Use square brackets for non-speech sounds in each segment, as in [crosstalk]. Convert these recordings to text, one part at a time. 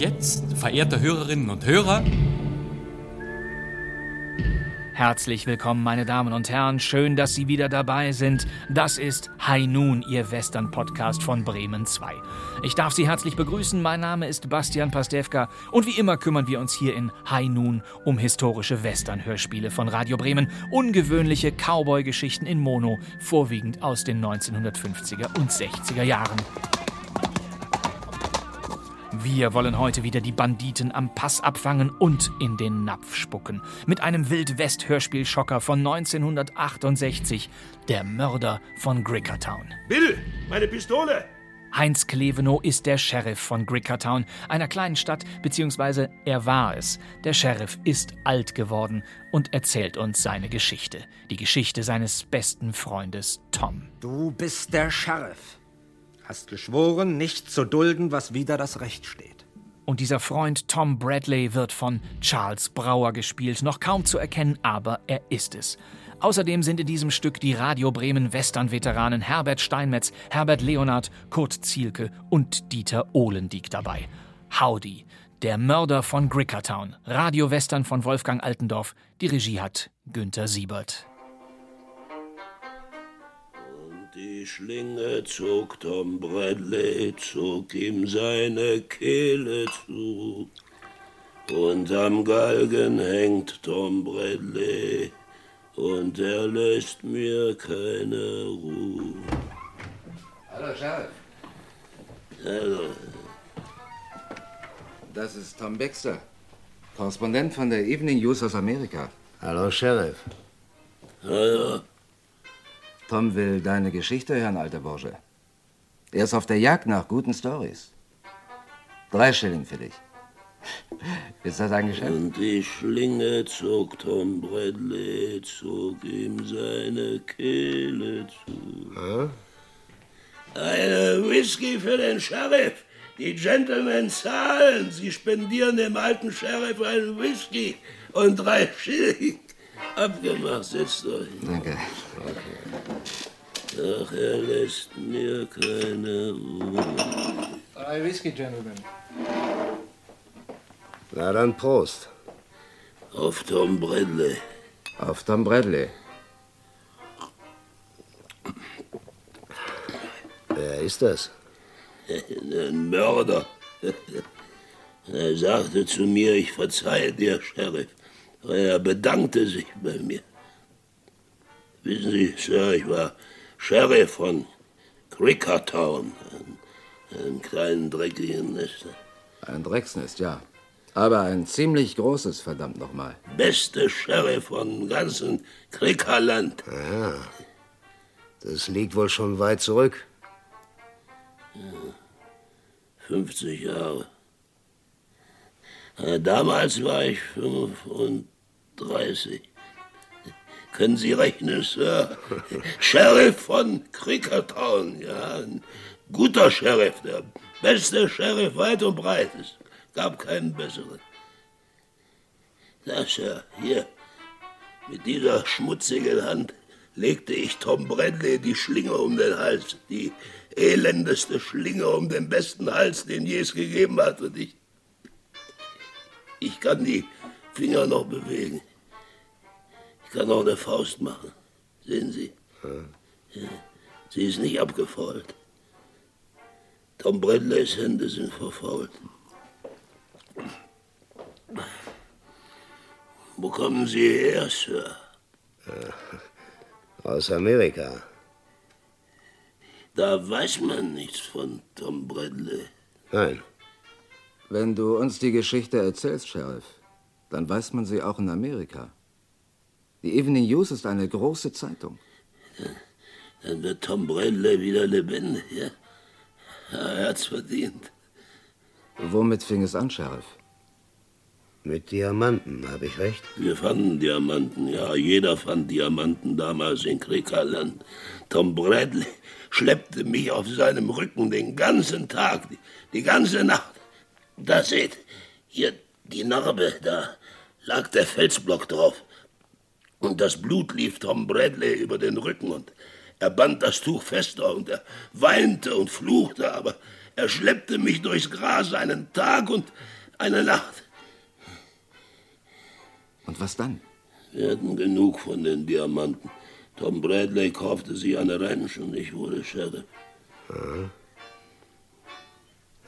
jetzt, verehrte Hörerinnen und Hörer, Herzlich willkommen, meine Damen und Herren. Schön, dass Sie wieder dabei sind. Das ist High Noon, Ihr Western-Podcast von Bremen 2. Ich darf Sie herzlich begrüßen. Mein Name ist Bastian Pastewka und wie immer kümmern wir uns hier in High Noon um historische Western-Hörspiele von Radio Bremen. Ungewöhnliche Cowboy-Geschichten in Mono, vorwiegend aus den 1950er und 60er Jahren. Wir wollen heute wieder die Banditen am Pass abfangen und in den Napf spucken. Mit einem Wild-West-Hörspielschocker von 1968. Der Mörder von Grickertown. Bill, meine Pistole! Heinz Klevenow ist der Sheriff von Grickertown, einer kleinen Stadt, beziehungsweise er war es. Der Sheriff ist alt geworden und erzählt uns seine Geschichte. Die Geschichte seines besten Freundes Tom. Du bist der Sheriff hast geschworen, nicht zu dulden, was wider das Recht steht. Und dieser Freund Tom Bradley wird von Charles Brauer gespielt, noch kaum zu erkennen, aber er ist es. Außerdem sind in diesem Stück die Radio Bremen Western-Veteranen Herbert Steinmetz, Herbert Leonard, Kurt Zielke und Dieter Ohlendieck dabei. Howdy, der Mörder von Grickertown, Radio Western von Wolfgang Altendorf, die Regie hat Günther Siebert. Die Schlinge zog Tom Bradley, zog ihm seine Kehle zu. Und am Galgen hängt Tom Bradley, und er lässt mir keine Ruhe. Hallo, Sheriff. Hallo. Das ist Tom Baxter, Korrespondent von der Evening News aus Amerika. Hallo, Sheriff. Hallo. Tom will deine Geschichte hören, alter Bursche. Er ist auf der Jagd nach guten Stories. Drei Schilling für dich. [laughs] Ist das ein Geschäft? Und die Schlinge zog Tom Bradley, zog ihm seine Kehle zu. Hä? Eine Whisky für den Sheriff. Die Gentlemen zahlen. Sie spendieren dem alten Sheriff einen Whisky und drei Schilling. Abgemacht, setzt euch. Danke. Ach, er lässt mir keine Ruhe. Drei Whisky, Gentlemen. Na dann Prost. Auf Tom Bradley. Auf Tom Bradley. Wer ist das? [laughs] Ein Mörder. [laughs] Er sagte zu mir, ich verzeihe dir, Sheriff. Er bedankte sich bei mir. Wissen Sie, Sir, ich war Sheriff von Crickertown, einem kleinen dreckigen Nest. Ein Drecksnest, ja. Aber ein ziemlich großes, verdammt nochmal. Beste Sheriff von ganzen Crickerland. Aha. Das liegt wohl schon weit zurück. Ja, 50 Jahre. Damals war ich 35. Können Sie rechnen, Sir? [laughs] Sheriff von Crickertown, ja. Ein guter Sheriff, der beste Sheriff weit und breit. Es gab keinen besseren. Da, Sir, hier, mit dieser schmutzigen Hand legte ich Tom Bradley die Schlinge um den Hals. Die elendeste Schlinge um den besten Hals, den je es gegeben hat. Und ich ich kann die Finger noch bewegen. Ich kann auch eine Faust machen. Sehen Sie? Ja. Sie ist nicht abgefault. Tom Bradleys Hände sind verfault. Wo kommen Sie her, Sir? Aus Amerika. Da weiß man nichts von Tom Bradley. Nein. Wenn du uns die Geschichte erzählst, Sheriff, dann weiß man sie auch in Amerika. Die Evening News ist eine große Zeitung. Dann wird Tom Bradley wieder lebendig, ja? Er hat's verdient. Womit fing es an, Sheriff? Mit Diamanten, habe ich recht? Wir fanden Diamanten, ja. Jeder fand Diamanten damals in Kriegerland. Tom Bradley schleppte mich auf seinem Rücken den ganzen Tag, die, die ganze Nacht. Da seht, hier die Narbe, da lag der Felsblock drauf. Und das Blut lief Tom Bradley über den Rücken und Er band das Tuch fester und er weinte und fluchte, aber er schleppte mich durchs Gras einen Tag und eine Nacht. Und was dann? Wir hatten genug von den Diamanten. Tom Bradley kaufte sie an der Ranch und ich wurde Sheriff.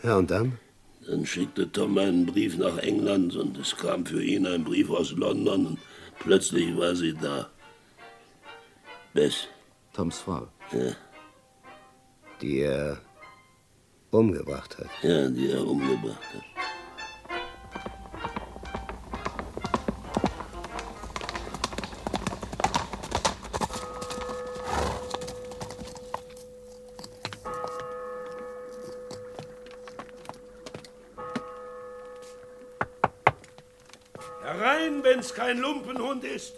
Ja, und dann? Dann schickte Tom einen Brief nach England und es kam für ihn ein Brief aus London und plötzlich war sie da. Bess. Toms Frau. Ja, Die er umgebracht hat. ja, die er umgebracht hat. Ist.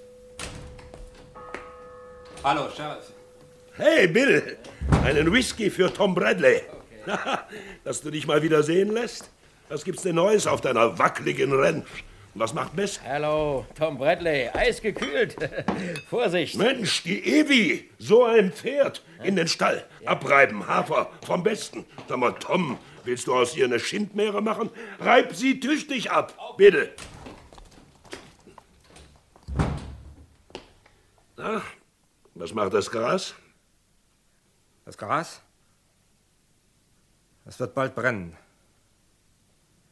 Hallo, Sheriff. Hey, Bill, einen Whisky für Tom Bradley. [laughs] Dass du dich mal wieder sehen lässt. Was gibt's denn Neues auf deiner wackeligen Ranch? Und was macht Mess? Hallo, Tom Bradley, eisgekühlt. [laughs] Vorsicht. Mensch, die Evi, so ein Pferd, in den Stall. Abreiben, Hafer, vom Besten. Sag mal, Tom, willst du aus ihr eine Schindmeere machen? Reib sie tüchtig ab, bitte. Na, was macht das Gras? Das Gras? Es wird bald brennen.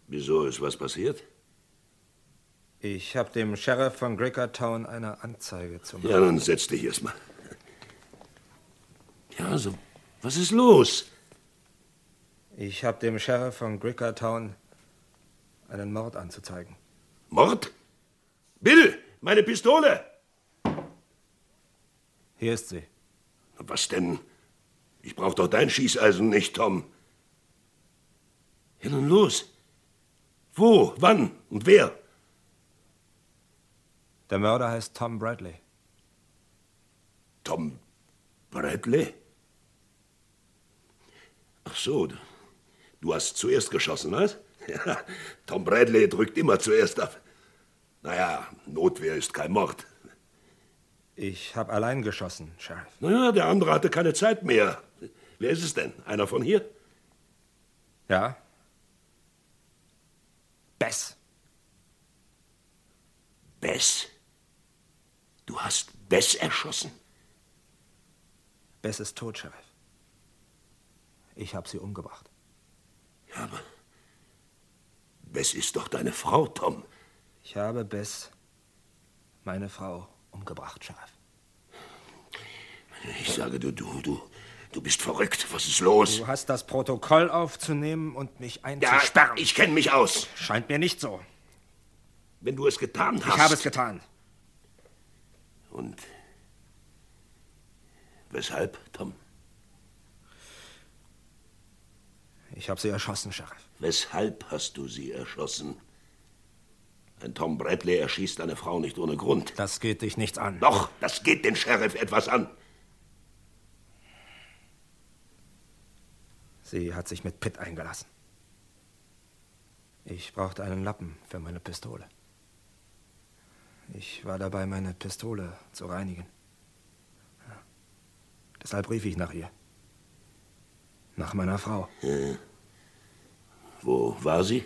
Wieso ist was passiert? Ich habe dem Sheriff von Grickertown eine Anzeige zu machen. Ja, dann setz dich erst mal. Ja, so, was ist los? Ich habe dem Sheriff von Grickertown einen Mord anzuzeigen. Mord? Bill, meine Pistole! Hier ist sie. Was denn? Ich brauch doch dein Schießeisen nicht, Tom. Ja, nun los. Wo, wann und wer? Der Mörder heißt Tom Bradley. Tom Bradley? Ach so, du, du hast zuerst geschossen, was? Ja, [laughs] Tom Bradley drückt immer zuerst ab. Naja, Notwehr ist kein Mord. Ich habe allein geschossen, Sheriff. Naja, der andere hatte keine Zeit mehr. Wer ist es denn? Einer von hier? Ja? Bess. Bess? Du hast Bess erschossen? Bess ist tot, Sheriff. Ich habe sie umgebracht. Ja, aber Bess ist doch deine Frau, Tom. Ich habe Bess, meine Frau, umgebracht, Sheriff. Ich sage, du, du, du, du bist verrückt. Was ist los? Du hast das Protokoll aufzunehmen und mich Ja, einzusperren. ich kenne mich aus. Scheint mir nicht so. Wenn du es getan hast. Ich habe es getan. Und weshalb, Tom? Ich habe sie erschossen, Sheriff. Weshalb hast du sie erschossen? Ein Tom Bradley erschießt eine Frau nicht ohne Grund. Das geht dich nichts an. Doch, das geht den Sheriff etwas an. Sie hat sich mit Pitt eingelassen. Ich brauchte einen Lappen für meine Pistole. Ich war dabei, meine Pistole zu reinigen. Ja. Deshalb rief ich nach ihr. Nach meiner Frau. Wo war sie?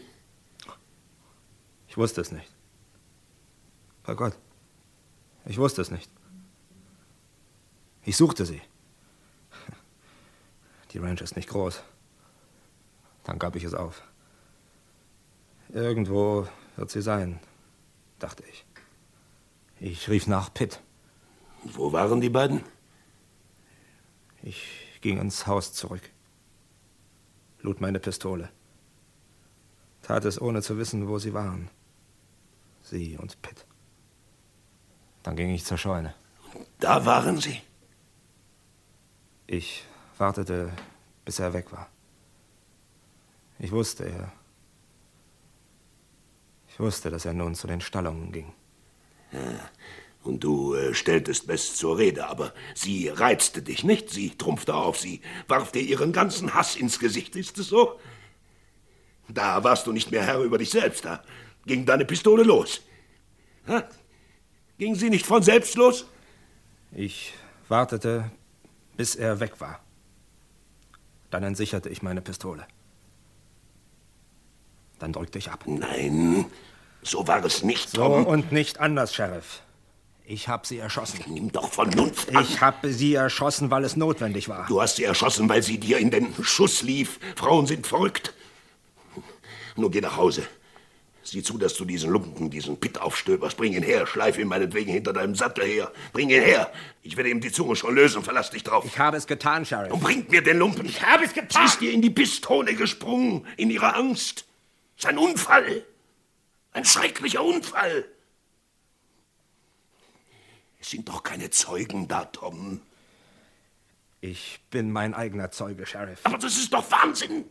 Ich wusste es nicht. Bei Gott. Ich wusste es nicht. Ich suchte sie. Die Ranch ist nicht groß. Dann gab ich es auf. Irgendwo wird sie sein, dachte ich. Ich rief nach Pitt. Wo waren die beiden? Ich ging ins Haus zurück. Lud meine Pistole. Tat es ohne zu wissen, wo sie waren. Sie und Pitt. Dann ging ich zur Scheune. Da waren sie. Ich wartete, bis er weg war. Ich wusste, er. Ich wusste, dass er nun zu den Stallungen ging. Und du äh, stelltest Bess zur Rede, aber sie reizte dich nicht. Sie trumpfte auf, sie warf dir ihren ganzen Hass ins Gesicht. Ist es so? Da warst du nicht mehr Herr über dich selbst. Da ging deine Pistole los. Ha? Ging sie nicht von selbst los? Ich wartete, Bis er weg war. Dann entsicherte ich meine Pistole. Dann drückte ich ab. Nein, so war es nicht, So Tom. und nicht anders, Sheriff. Ich habe sie erschossen. Nimm doch Vernunft an. Ich habe sie erschossen, weil es notwendig war. Du hast sie erschossen, weil sie dir in den Schuss lief. Frauen sind verrückt. Nun geh nach Hause. Sieh zu, dass du diesen Lumpen, diesen Pitt aufstöberst. Bring ihn her, schleif ihn meinetwegen hinter deinem Sattel her. Bring ihn her. Ich werde ihm die Zunge schon lösen, verlass dich drauf. Ich habe es getan, Sheriff. Und bringt mir den Lumpen. Ich habe es getan. Sie ist dir in die Pistole gesprungen, in ihrer Angst. Es ist ein Unfall. Ein schrecklicher Unfall. Es sind doch keine Zeugen da, Tom. Ich bin mein eigener Zeuge, Sheriff. Aber das ist doch Wahnsinn.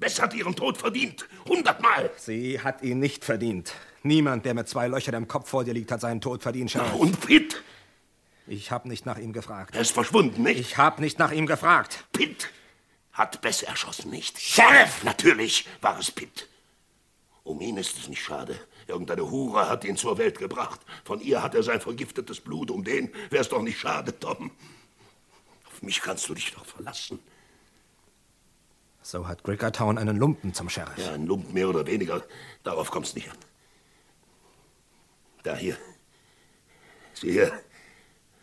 Bess hat ihren Tod verdient. Hundertmal. Sie hat ihn nicht verdient. Niemand, der mit zwei Löchern im Kopf vor dir liegt, hat seinen Tod verdient, Sheriff. Und Pitt? Ich habe nicht nach ihm gefragt. Er ist verschwunden, nicht? Ich habe nicht nach ihm gefragt. Pitt hat Bess erschossen, nicht? Sheriff! Natürlich war es Pitt. Um ihn ist es nicht schade. Irgendeine Hure hat ihn zur Welt gebracht. Von ihr hat er sein vergiftetes Blut. Um den wär's doch nicht schade, Tom. Auf mich kannst du dich doch verlassen. So hat Grickertown einen Lumpen zum Sheriff. Ja, ein Lump mehr oder weniger. Darauf kommt's nicht an. Da hier. Sieh hier.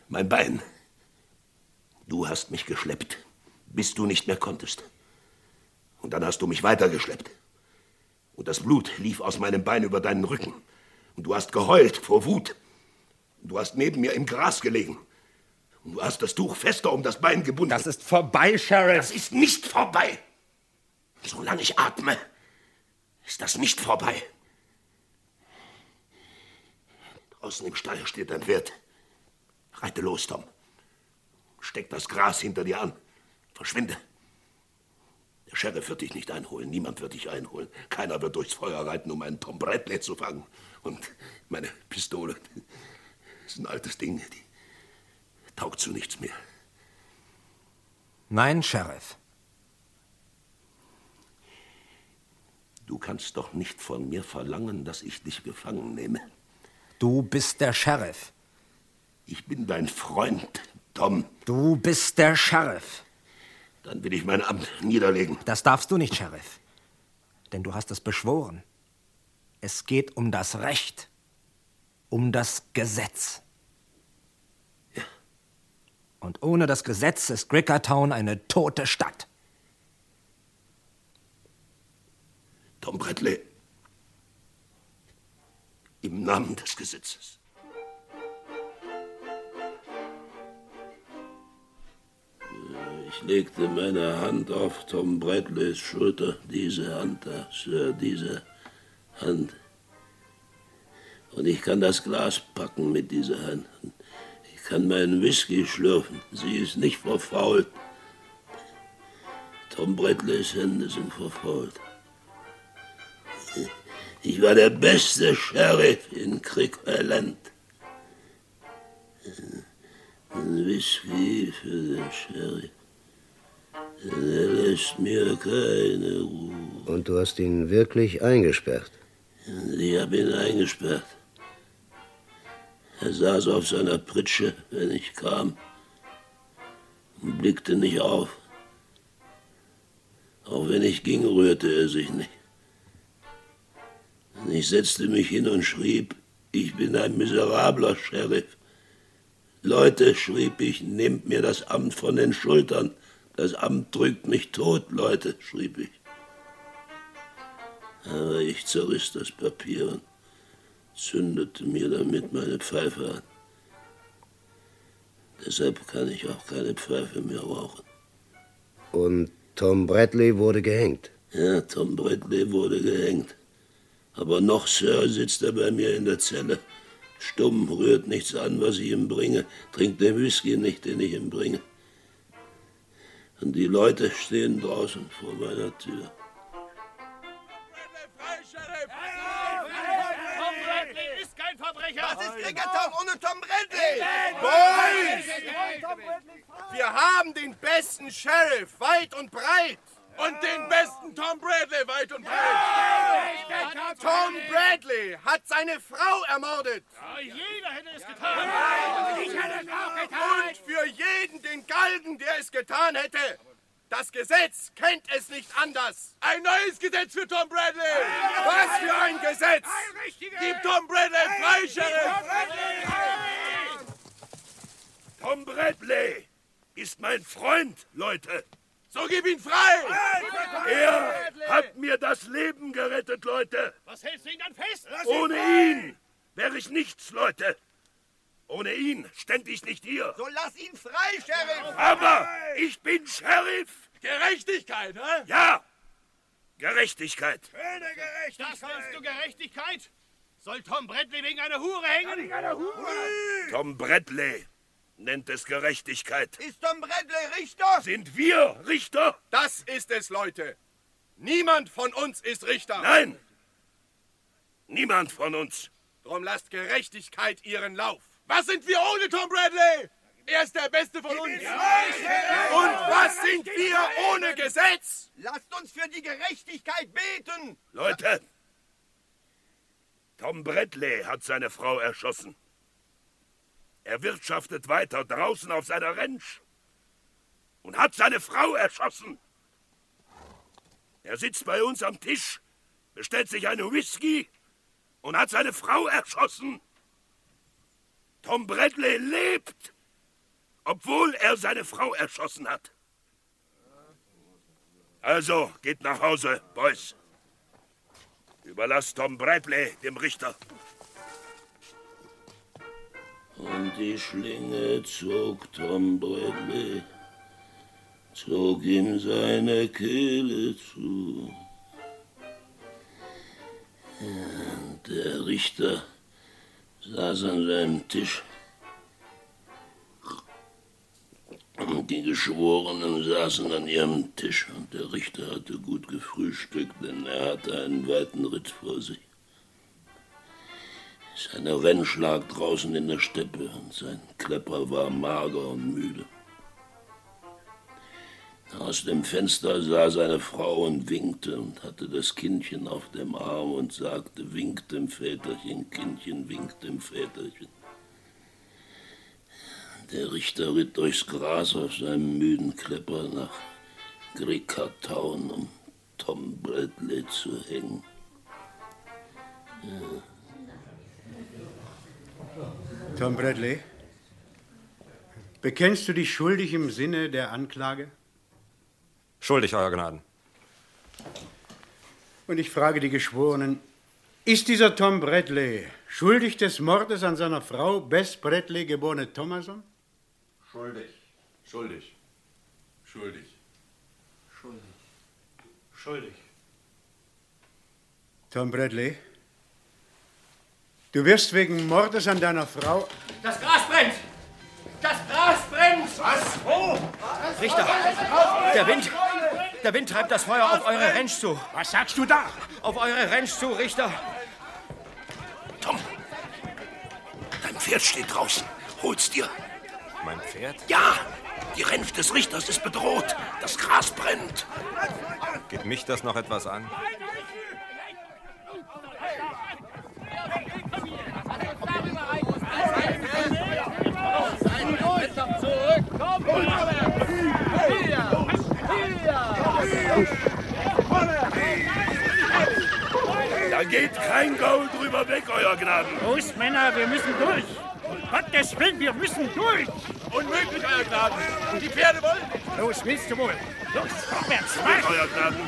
Mein Bein. Du hast mich geschleppt, bis du nicht mehr konntest. Und dann hast du mich weitergeschleppt. Und das Blut lief aus meinem Bein über deinen Rücken. Und du hast geheult vor Wut. Und du hast neben mir im Gras gelegen. Und du hast das Tuch fester um das Bein gebunden. Das ist vorbei, Sheriff. Das ist nicht vorbei. Solange ich atme, ist das nicht vorbei. Draußen im Stall steht ein Pferd. Reite los, Tom. Steck das Gras hinter dir an. Verschwinde. Der Sheriff wird dich nicht einholen. Niemand wird dich einholen. Keiner wird durchs Feuer reiten, um einen Tom Bradley zu fangen. Und meine Pistole ist ein altes Ding. Die taugt zu nichts mehr. Nein, Sheriff. Du kannst doch nicht von mir verlangen, dass ich dich gefangen nehme. Du bist der Sheriff. Ich bin dein Freund, Tom. Du bist der Sheriff. Dann will ich mein Amt niederlegen. Das darfst du nicht, Sheriff. Denn du hast es beschworen. Es geht um das Recht. Um das Gesetz. Ja. Und ohne das Gesetz ist Grickertown eine tote Stadt. Tom Bradley. Im Namen des Gesetzes. Ich legte meine Hand auf Tom Bradleys Schulter. Diese Hand da, Sir, diese Hand. Und ich kann das Glas packen mit dieser Hand. Ich kann meinen Whisky schlürfen. Sie ist nicht verfault. Tom Bradleys Hände sind verfault. Ich war der beste Sheriff in Creek Island. Ein Whisky für den Sheriff. Er lässt mir keine Ruhe. Und du hast ihn wirklich eingesperrt? Ich habe ihn eingesperrt. Er saß auf seiner Pritsche, wenn ich kam, und blickte nicht auf. Auch wenn ich ging, rührte er sich nicht. Ich setzte mich hin und schrieb, ich bin ein miserabler Sheriff. Leute, schrieb ich, nehmt mir das Amt von den Schultern. Das Amt drückt mich tot, Leute, schrieb ich. Aber ich zerriss das Papier und zündete mir damit meine Pfeife an. Deshalb kann ich auch keine Pfeife mehr rauchen. Und Tom Bradley wurde gehängt. Ja, Tom Bradley wurde gehängt. Aber noch, Sir, sitzt er bei mir in der Zelle. Stumm, rührt nichts an, was ich ihm bringe, trinkt den Whisky nicht, den ich ihm bringe. Und die Leute stehen draußen vor meiner Tür. Tom Bradley ist kein Verbrecher! Das ist Krickertown ohne Tom Bradley! Boys! Wir haben den besten Sheriff, weit und breit! Und den besten Tom Bradley weit und breit. Tom Bradley hat seine Frau ermordet. Jeder hätte es getan. Ich hätte es auch getan. Und für jeden den Galgen, der es getan hätte. Das Gesetz kennt es nicht anders. Ein neues Gesetz für Tom Bradley. Was für ein Gesetz. Gib Tom Bradley frei, Sheriff. Tom Bradley ist mein Freund, Leute. So gib ihn frei. Er hat mir das Leben gerettet, Leute. Was hältst du ihn dann fest? Ohne ihn wäre ich nichts, Leute. Ohne ihn stände ich nicht hier. So lass ihn frei, Sheriff. Aber ich bin Sheriff. Gerechtigkeit, hä? Ja, Gerechtigkeit. Schöne Gerechtigkeit. Das nennst du Gerechtigkeit? Soll Tom Bradley wegen einer Hure hängen? Tom Bradley nennt es Gerechtigkeit. Ist Tom Bradley Richter? Sind wir Richter? Das ist es, Leute. Niemand von uns ist Richter. Nein, niemand von uns. Drum lasst Gerechtigkeit ihren Lauf. Was sind wir ohne Tom Bradley? Er ist der Beste von uns. Und was sind wir ohne Gesetz? Lasst uns für die Gerechtigkeit beten. Leute, Tom Bradley hat seine Frau erschossen. Er wirtschaftet weiter draußen auf seiner Ranch und hat seine Frau erschossen. Er sitzt bei uns am Tisch, bestellt sich eine Whisky und hat seine Frau erschossen. Tom Bradley lebt, obwohl er seine Frau erschossen hat. Also, geht nach Hause, Boys. Überlasst Tom Bradley dem Richter. Und die Schlinge zog Tom Bradley, zog ihm seine Kehle zu. Und der Richter saß an seinem Tisch. Und die Geschworenen saßen an ihrem Tisch und der Richter hatte gut gefrühstückt, denn er hatte einen weiten Ritt vor sich. Seine Wensch lag draußen in der Steppe und sein Klepper war mager und müde. Aus dem Fenster sah seine Frau und winkte und hatte das Kindchen auf dem Arm und sagte, winkt dem Väterchen, Kindchen, winkt dem Väterchen. Der Richter ritt durchs Gras auf seinem müden Klepper nach Grickertown, um Tom Bradley zu hängen. Ja. Tom Bradley, bekennst du dich schuldig im Sinne der Anklage? Schuldig, Euer Gnaden. Und ich frage die Geschworenen, ist dieser Tom Bradley schuldig des Mordes an seiner Frau Bess Bradley, geborene Thomason? Schuldig. Schuldig. Schuldig. Schuldig. Schuldig. Tom Bradley, du wirst wegen Mordes an deiner Frau... Das Gras brennt! Das Gras brennt! Was? Wo? Richter, der Wind, der Wind treibt das Feuer auf eure Ranch zu. Was sagst du da? Auf eure Ranch zu, Richter. Tom, dein Pferd steht draußen. Hol's dir. Mein Pferd? Ja, die Ranch des Richters ist bedroht. Das Gras brennt. Geht mich das noch etwas an? Da geht kein Gaul drüber weg, Euer Gnaden. Los, Männer, wir müssen durch. Gottes Willen, wir müssen durch. Unmöglich, Euer Gnaden. Und die Pferde wollen nicht. Los, willst du wohl? Los, vorwärts, marsch! Euer Gnaden.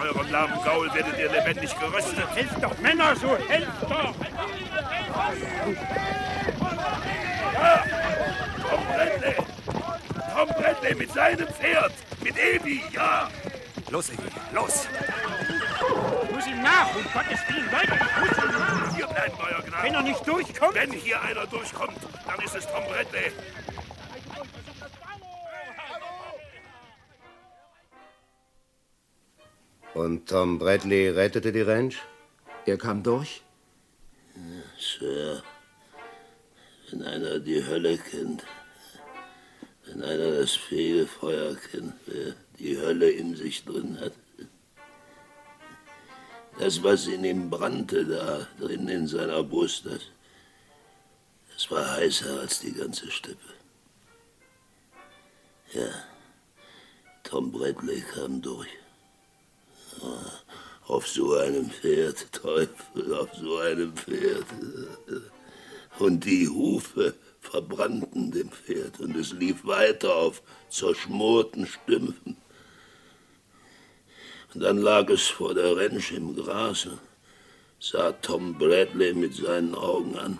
Eurem lahmen Gaul werdet ihr lebendig geröstet. Helft doch, Männer, so helft doch! Ja, Tom Bradley. Tom Bradley mit seinem Pferd. Mit Ebi, ja. Los, Evi, los! Ich muss ihm nach, um Gottes Willen, Leute, ich muss ihm nach! Hier bleiben, Euer Gnaden. Wenn er nicht durchkommt... Wenn hier einer durchkommt, dann ist es Tom Bradley. Und Tom Bradley rettete die Ranch? Er kam durch? Sir, wenn einer die Hölle kennt, Wenn einer das Fegefeuer kennt, wer die Hölle in sich drin hat. Das, was in ihm brannte, da drin in seiner Brust, das, das war heißer als die ganze Steppe. Ja, Tom Bradley kam durch. Auf so einem Pferd, Teufel, auf so einem Pferd. Und die Hufe verbrannten dem Pferd und es lief weiter auf zerschmorten Stümpfen. Und dann lag es vor der Rentsch im Gras und sah Tom Bradley mit seinen Augen an.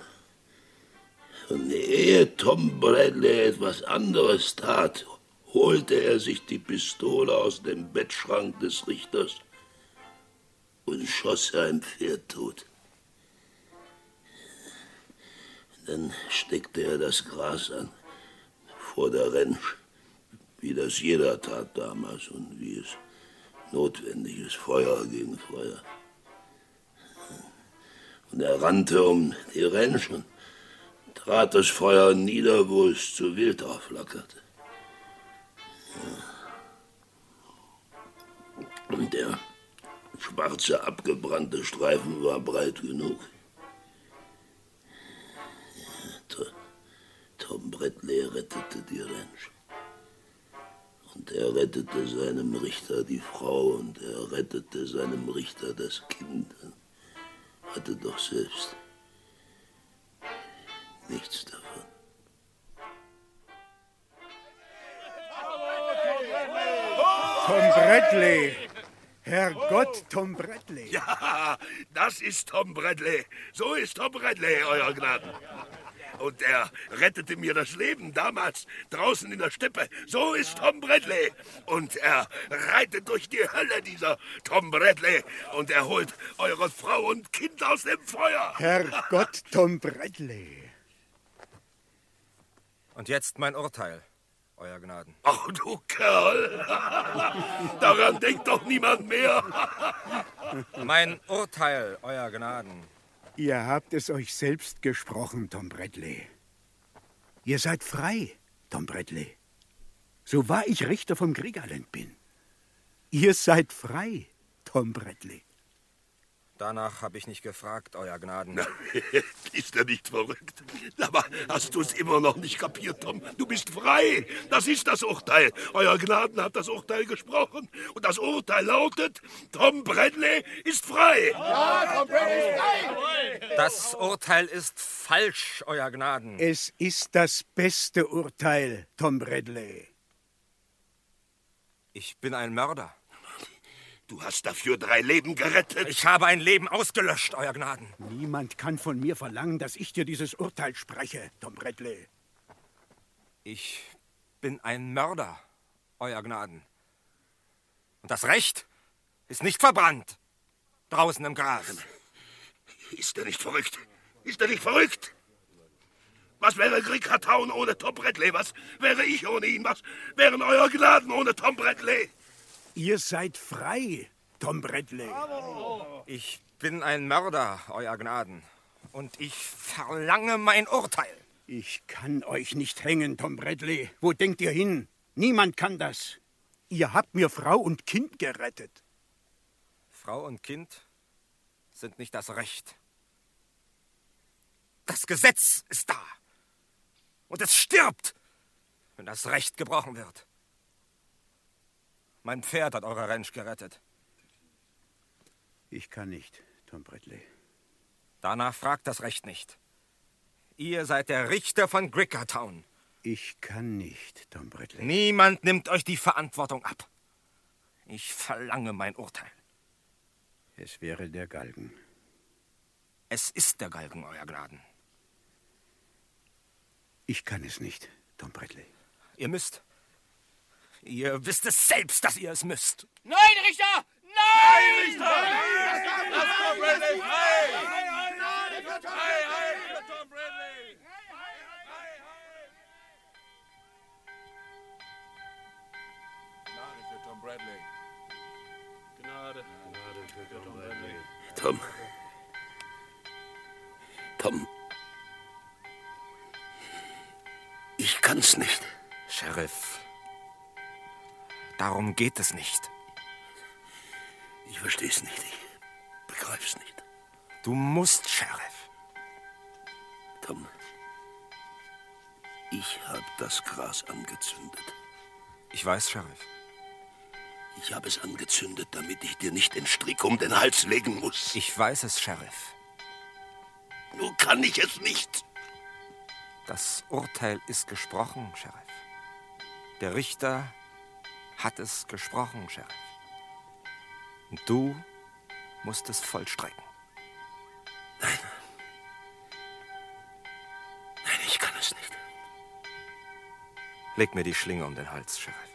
Und ehe Tom Bradley etwas anderes tat, holte er sich die Pistole aus dem Bettschrank des Richters und schoss sein Pferd tot. Dann steckte er das Gras an vor der Rentsch, wie das jeder tat damals und wie es notwendig ist, Feuer gegen Feuer. Und er rannte um die Rentsch und trat das Feuer nieder, wo es zu wild aufflackerte. Und der schwarze, abgebrannte Streifen war breit genug. Bradley rettete die Ranch. Und er rettete seinem Richter die Frau und er rettete seinem Richter das Kind. Hatte doch selbst nichts davon. Tom Bradley! Herrgott, Tom Bradley! Ja, das ist Tom Bradley. So ist Tom Bradley, Euer Gnaden. Und er rettete mir das Leben damals draußen in der Steppe. So ist Tom Bradley. Und er reitet durch die Hölle, dieser Tom Bradley. Und er holt eure Frau und Kind aus dem Feuer. Herrgott, Tom Bradley. Und jetzt mein Urteil, Euer Gnaden. Ach, du Kerl. [laughs] Daran denkt doch niemand mehr. mein Urteil, Euer Gnaden. Ihr habt es euch selbst gesprochen, Tom Bradley. Ihr seid frei, Tom Bradley. So wahr ich Richter vom Kriegerland bin. Ihr seid frei, Tom Bradley. Danach habe ich nicht gefragt, Euer Gnaden. ist er nicht verrückt? Aber hast du es immer noch nicht kapiert, Tom? Du bist frei. Das ist das Urteil. Euer Gnaden hat das Urteil gesprochen. Und das Urteil lautet, Tom Bradley ist frei. Ja, Tom Bradley ist frei. Das Urteil ist falsch, Euer Gnaden. Es ist das beste Urteil, Tom Bradley. Ich bin ein Mörder. Du hast dafür drei Leben gerettet. Ich habe ein Leben ausgelöscht, Euer Gnaden. Niemand kann von mir verlangen, dass ich dir dieses Urteil spreche, Tom Bradley. Ich bin ein Mörder, Euer Gnaden. Und das Recht ist nicht verbrannt. Draußen im Gras. Ist er nicht verrückt? Ist er nicht verrückt? Was wäre Rickard Town ohne Tom Bradley? Was wäre ich ohne ihn? Was wären Euer Gnaden ohne Tom Bradley? Ihr seid frei, Tom Bradley. Ich bin ein Mörder, Euer Gnaden. Und ich verlange mein Urteil. Ich kann euch nicht hängen, Tom Bradley. Wo denkt ihr hin? Niemand kann das. Ihr habt mir Frau und Kind gerettet. Frau und Kind sind nicht das Recht. Das Gesetz ist da. Und es stirbt, wenn das Recht gebrochen wird. Mein Pferd hat eure Ranch gerettet. Ich kann nicht, Tom Bradley. Danach fragt das Recht nicht. Ihr seid der Richter von Grickertown. Ich kann nicht, Tom Bradley. Niemand nimmt euch die Verantwortung ab. Ich verlange mein Urteil. Es wäre der Galgen. Es ist der Galgen, Euer Gnaden. Ich kann es nicht, Tom Bradley. Ihr müsst. Ihr wisst es selbst, dass ihr es müsst. Nein, Richter! Nein! Richter! Lass Tom Bradley frei! Frei, für Tom Bradley! Gnade für Tom Bradley. Gnade. Gnade für Tom Bradley. Tom. Tom. Ich kann's nicht. Sheriff, darum geht es nicht. Ich verstehe es nicht. Ich begreife es nicht. Du musst, Sheriff. Tom, ich habe das Gras angezündet. Ich weiß, Sheriff. Ich habe es angezündet, damit ich dir nicht den Strick um den Hals legen muss. Ich weiß es, Sheriff. Nur kann ich es nicht. Das Urteil ist gesprochen, Sheriff. Der Richter hat es gesprochen, Sheriff. Und du musst es vollstrecken. Nein. Nein, ich kann es nicht. Leg mir die Schlinge um den Hals, Sheriff.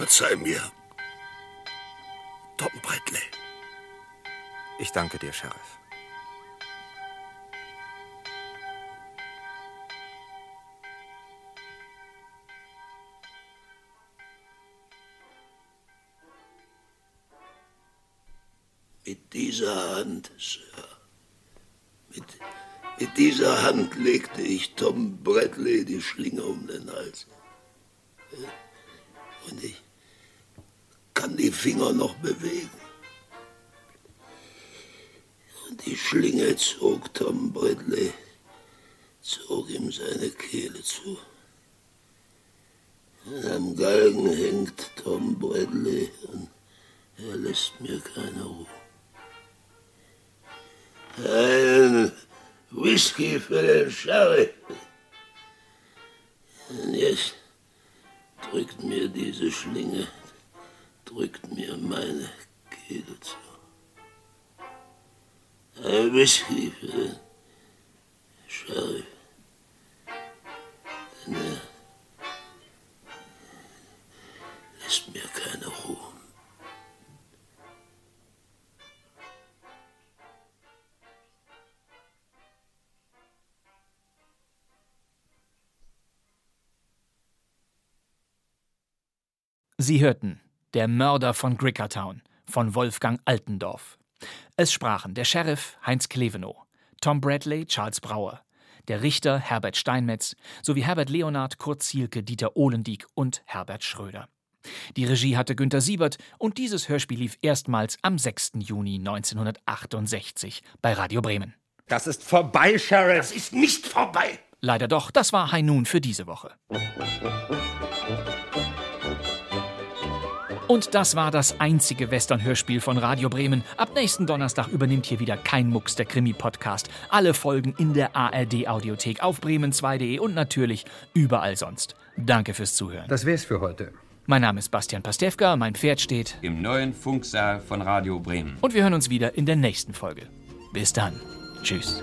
Verzeih mir. Tom Bradley. Ich danke dir, Sheriff. Mit dieser Hand, Sir. Mit, mit dieser Hand legte ich Tom Bradley die Schlinge um den Hals. Finger noch bewegen. Die Schlinge zog Tom Bradley, zog ihm seine Kehle zu. Am Galgen hängt Tom Bradley und er lässt mir keine Ruhe. Ein Whisky für den Sheriff. Und jetzt drückt mir diese Schlinge, drückt mir meine Kehle zu. Ein Whisky für den Sheriff. Denn er lässt mir keine Ruhe. Sie hörten Der Mörder von Grickertown von Wolfgang Altendorf. Es sprachen der Sheriff Heinz Klevenow, Tom Bradley Charles Brauer, der Richter Herbert Steinmetz sowie Herbert Leonard, Kurt Zielke, Dieter Ohlendieck und Herbert Schröder. Die Regie hatte Günter Siebert und dieses Hörspiel lief erstmals am 6. Juni 1968 bei Radio Bremen. Das ist vorbei, Sheriff. Das ist nicht vorbei. Leider doch, das war High Noon für diese Woche. Und das war das einzige Western-Hörspiel von Radio Bremen. Ab nächsten Donnerstag übernimmt hier wieder kein Mucks der Krimi-Podcast. Alle Folgen in der ARD-Audiothek auf bremen2.de und natürlich überall sonst. Danke fürs Zuhören. Das wär's für heute. Mein Name ist Bastian Pastewka, mein Pferd steht Im neuen Funksaal von Radio Bremen. und wir hören uns wieder in der nächsten Folge. Bis dann. Tschüss.